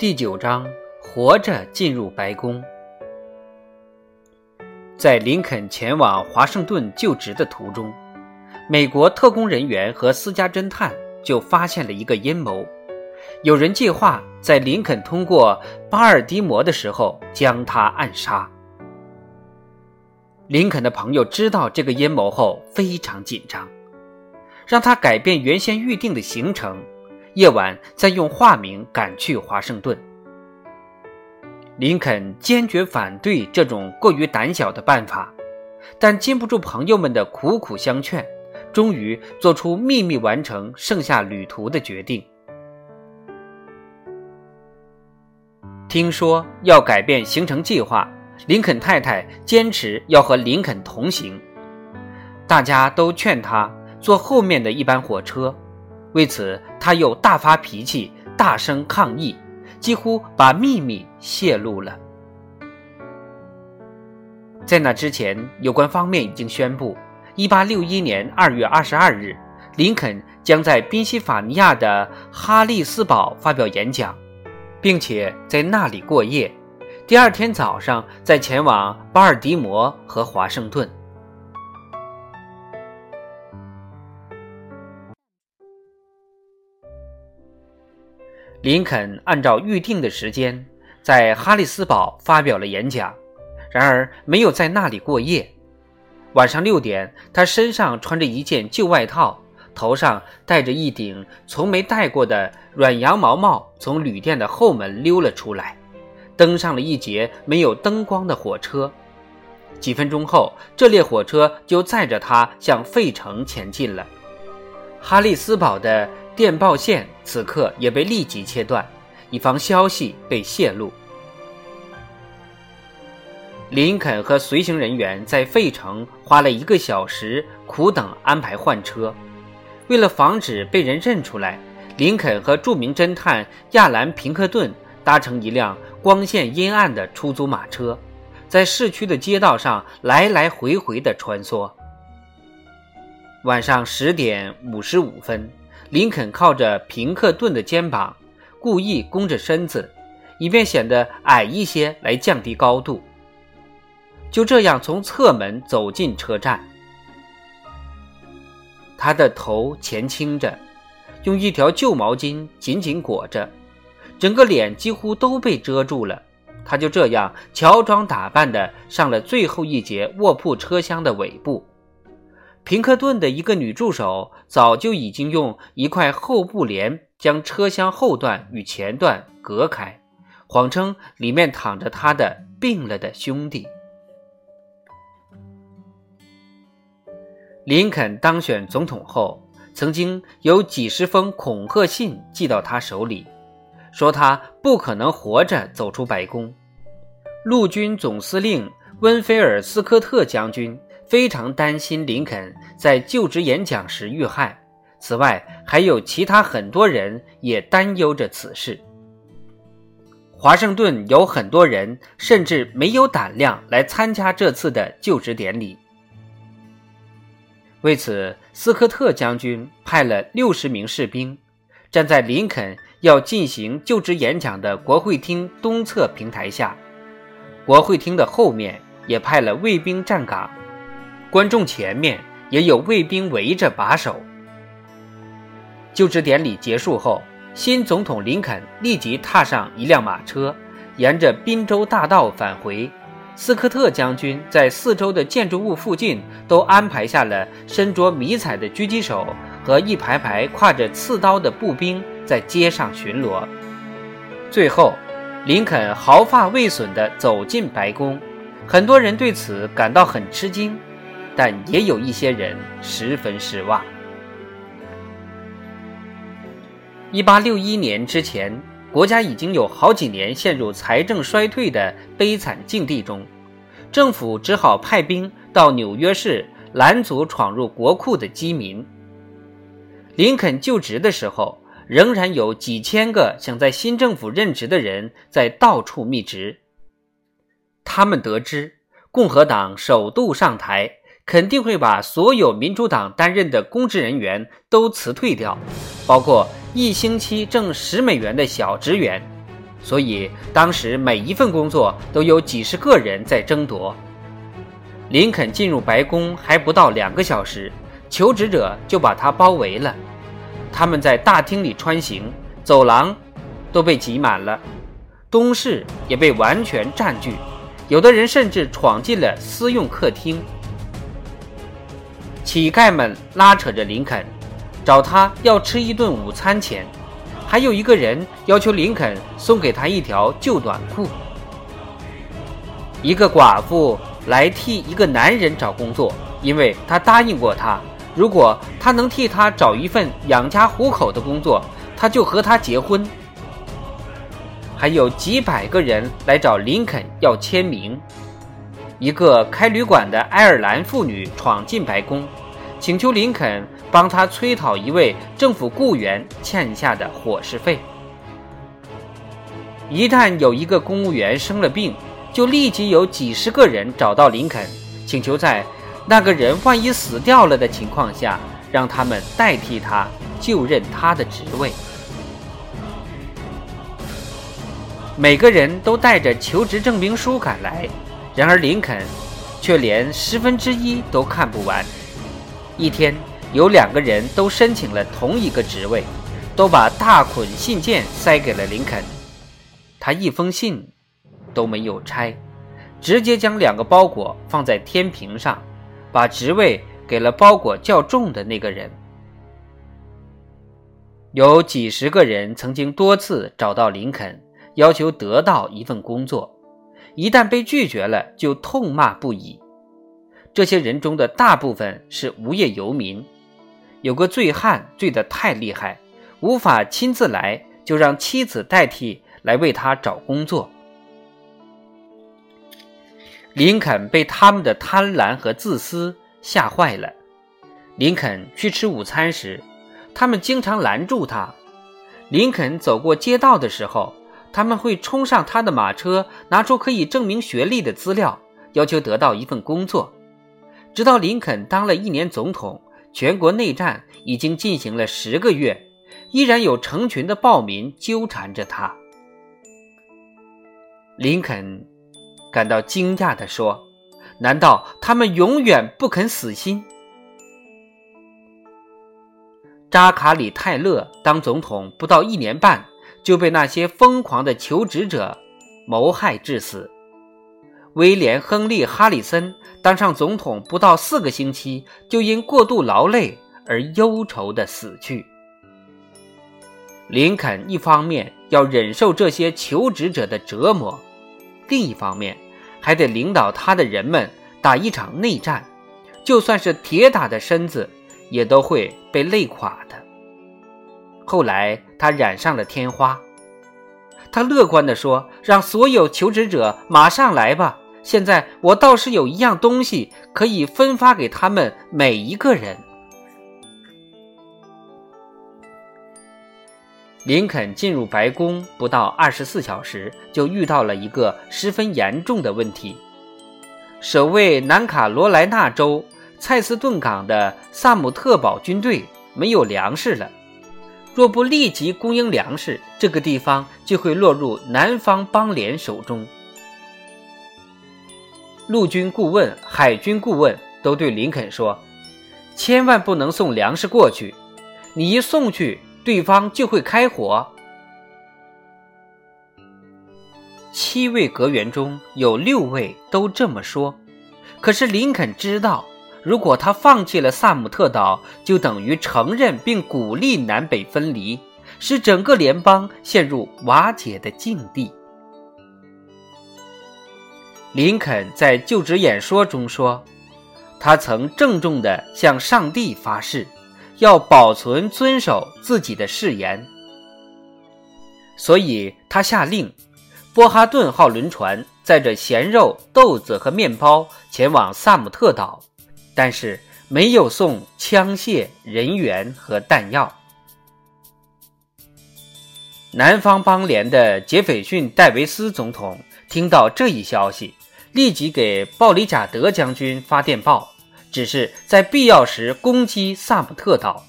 第九章，活着进入白宫。在林肯前往华盛顿就职的途中，美国特工人员和私家侦探就发现了一个阴谋。有人计划在林肯通过巴尔的摩的时候将他暗杀。林肯的朋友知道这个阴谋后非常紧张，让他改变原先预定的行程。夜晚再用化名赶去华盛顿。林肯坚决反对这种过于胆小的办法，但禁不住朋友们的苦苦相劝，终于做出秘密完成剩下旅途的决定。听说要改变行程计划，林肯太太坚持要和林肯同行，大家都劝他坐后面的一班火车。为此，他又大发脾气，大声抗议，几乎把秘密泄露了。在那之前，有关方面已经宣布，1861年2月22日，林肯将在宾夕法尼亚的哈利斯堡发表演讲，并且在那里过夜，第二天早上再前往巴尔的摩和华盛顿。林肯按照预定的时间在哈里斯堡发表了演讲，然而没有在那里过夜。晚上六点，他身上穿着一件旧外套，头上戴着一顶从没戴过的软羊毛帽，从旅店的后门溜了出来，登上了一节没有灯光的火车。几分钟后，这列火车就载着他向费城前进了。哈利斯堡的。电报线此刻也被立即切断，以防消息被泄露。林肯和随行人员在费城花了一个小时苦等安排换车。为了防止被人认出来，林肯和著名侦探亚兰·平克顿搭乘一辆光线阴暗的出租马车，在市区的街道上来来回回地穿梭。晚上十点五十五分。林肯靠着平克顿的肩膀，故意弓着身子，以便显得矮一些来降低高度。就这样从侧门走进车站。他的头前倾着，用一条旧毛巾紧紧裹着，整个脸几乎都被遮住了。他就这样乔装打扮的上了最后一节卧铺车厢的尾部。平克顿的一个女助手早就已经用一块厚布帘将车厢后段与前段隔开，谎称里面躺着他的病了的兄弟。林肯当选总统后，曾经有几十封恐吓信寄到他手里，说他不可能活着走出白宫。陆军总司令温菲尔斯科特将军。非常担心林肯在就职演讲时遇害。此外，还有其他很多人也担忧着此事。华盛顿有很多人甚至没有胆量来参加这次的就职典礼。为此，斯科特将军派了六十名士兵，站在林肯要进行就职演讲的国会厅东侧平台下。国会厅的后面也派了卫兵站岗。观众前面也有卫兵围着把守。就职典礼结束后，新总统林肯立即踏上一辆马车，沿着宾州大道返回。斯科特将军在四周的建筑物附近都安排下了身着迷彩的狙击手和一排排挎着刺刀的步兵在街上巡逻。最后，林肯毫发未损地走进白宫，很多人对此感到很吃惊。但也有一些人十分失望。一八六一年之前，国家已经有好几年陷入财政衰退的悲惨境地中，政府只好派兵到纽约市拦阻闯入国库的饥民。林肯就职的时候，仍然有几千个想在新政府任职的人在到处觅职。他们得知共和党首度上台。肯定会把所有民主党担任的公职人员都辞退掉，包括一星期挣十美元的小职员。所以当时每一份工作都有几十个人在争夺。林肯进入白宫还不到两个小时，求职者就把他包围了。他们在大厅里穿行，走廊都被挤满了，东室也被完全占据，有的人甚至闯进了私用客厅。乞丐们拉扯着林肯，找他要吃一顿午餐钱，还有一个人要求林肯送给他一条旧短裤。一个寡妇。来替一个男人找工作，因为他答应过他，如果他能替他找一份养家糊口的工作，他就和他结婚。还有几百个人来找林肯要签名。一个开旅馆的爱尔兰妇女闯进白宫，请求林肯帮他催讨一位政府雇员欠下的伙食费。一旦有一个公务员生了病，就立即有几十个人找到林肯，请求在那个人万一死掉了的情况下，让他们代替他就任他的职位。每个人都带着求职证明书赶来，然而林肯却连十分之一都看不完。一天，有两个人都申请了同一个职位，都把大捆信件塞给了林肯，他一封信。都没有拆，直接将两个包裹放在天平上，把职位给了包裹较重的那个人。有几十个人曾经多次找到林肯，要求得到一份工作，一旦被拒绝了，就痛骂不已。这些人中的大部分是无业游民，有个醉汉醉得太厉害，无法亲自来，就让妻子代替来为他找工作。林肯被他们的贪婪和自私吓坏了。林肯去吃午餐时，他们经常拦住他。林肯走过街道的时候，他们会冲上他的马车，拿出可以证明学历的资料，要求得到一份工作。直到林肯当了一年总统，全国内战已经进行了十个月，依然有成群的暴民纠缠着他。林肯。感到惊讶地说：“难道他们永远不肯死心？”扎卡里泰勒当总统不到一年半，就被那些疯狂的求职者谋害致死。威廉·亨利·哈里森当上总统不到四个星期，就因过度劳累而忧愁地死去。林肯一方面要忍受这些求职者的折磨。另一方面，还得领导他的人们打一场内战，就算是铁打的身子，也都会被累垮的。后来他染上了天花，他乐观地说：“让所有求职者马上来吧！现在我倒是有一样东西可以分发给他们每一个人。”林肯进入白宫不到二十四小时，就遇到了一个十分严重的问题：守卫南卡罗来纳州蔡斯顿港的萨姆特堡军队没有粮食了。若不立即供应粮食，这个地方就会落入南方邦联手中。陆军顾问、海军顾问都对林肯说：“千万不能送粮食过去，你一送去。”对方就会开火。七位阁员中有六位都这么说，可是林肯知道，如果他放弃了萨姆特岛，就等于承认并鼓励南北分离，使整个联邦陷入瓦解的境地。林肯在就职演说中说，他曾郑重地向上帝发誓。要保存、遵守自己的誓言，所以他下令，波哈顿号轮船载着咸肉、豆子和面包前往萨姆特岛，但是没有送枪械、人员和弹药。南方邦联的杰斐逊·戴维斯总统听到这一消息，立即给鲍里贾德将军发电报。只是在必要时攻击萨姆特岛。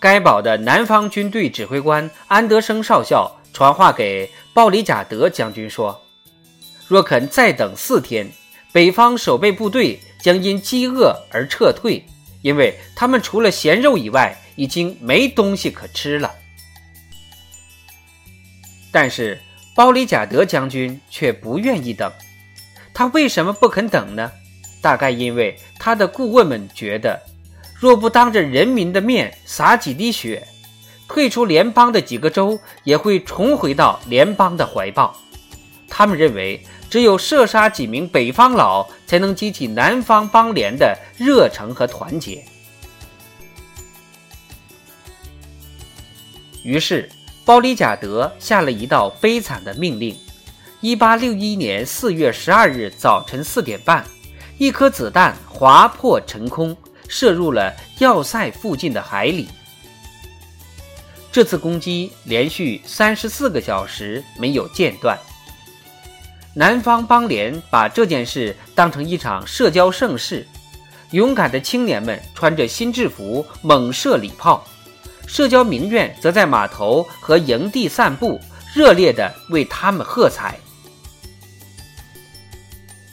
该堡的南方军队指挥官安德生少校传话给鲍里贾德将军说：“若肯再等四天，北方守备部队将因饥饿而撤退，因为他们除了咸肉以外，已经没东西可吃了。”但是鲍里贾德将军却不愿意等。他为什么不肯等呢？大概因为他的顾问们觉得。若不当着人民的面洒几滴血，退出联邦的几个州也会重回到联邦的怀抱。他们认为，只有射杀几名北方佬，才能激起南方邦联的热诚和团结。于是，包里贾德下了一道悲惨的命令：一八六一年四月十二日早晨四点半，一颗子弹划破晨空。射入了要塞附近的海里。这次攻击连续三十四个小时没有间断。南方邦联把这件事当成一场社交盛事，勇敢的青年们穿着新制服猛射礼炮，社交名媛则在码头和营地散步，热烈地为他们喝彩。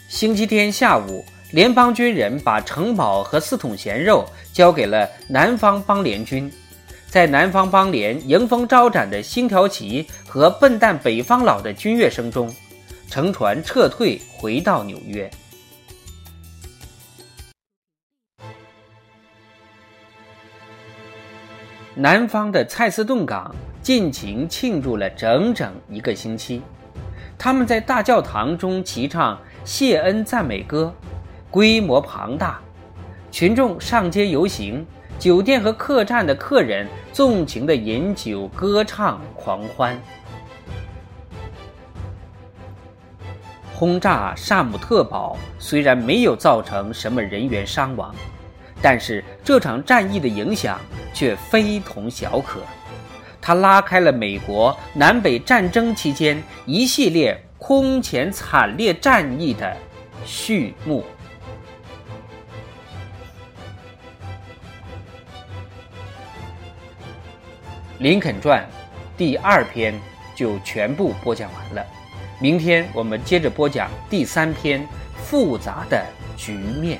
星期天下午。联邦军人把城堡和四桶咸肉交给了南方邦联军，在南方邦联迎风招展的星条旗和笨蛋北方佬的军乐声中，乘船撤退回到纽约。南方的蔡斯顿港尽情庆祝了整整一个星期，他们在大教堂中齐唱谢恩赞美歌。规模庞大，群众上街游行，酒店和客栈的客人纵情的饮酒、歌唱、狂欢。轰炸萨姆特堡虽然没有造成什么人员伤亡，但是这场战役的影响却非同小可，它拉开了美国南北战争期间一系列空前惨烈战役的序幕。《林肯传》第二篇就全部播讲完了，明天我们接着播讲第三篇复杂的局面。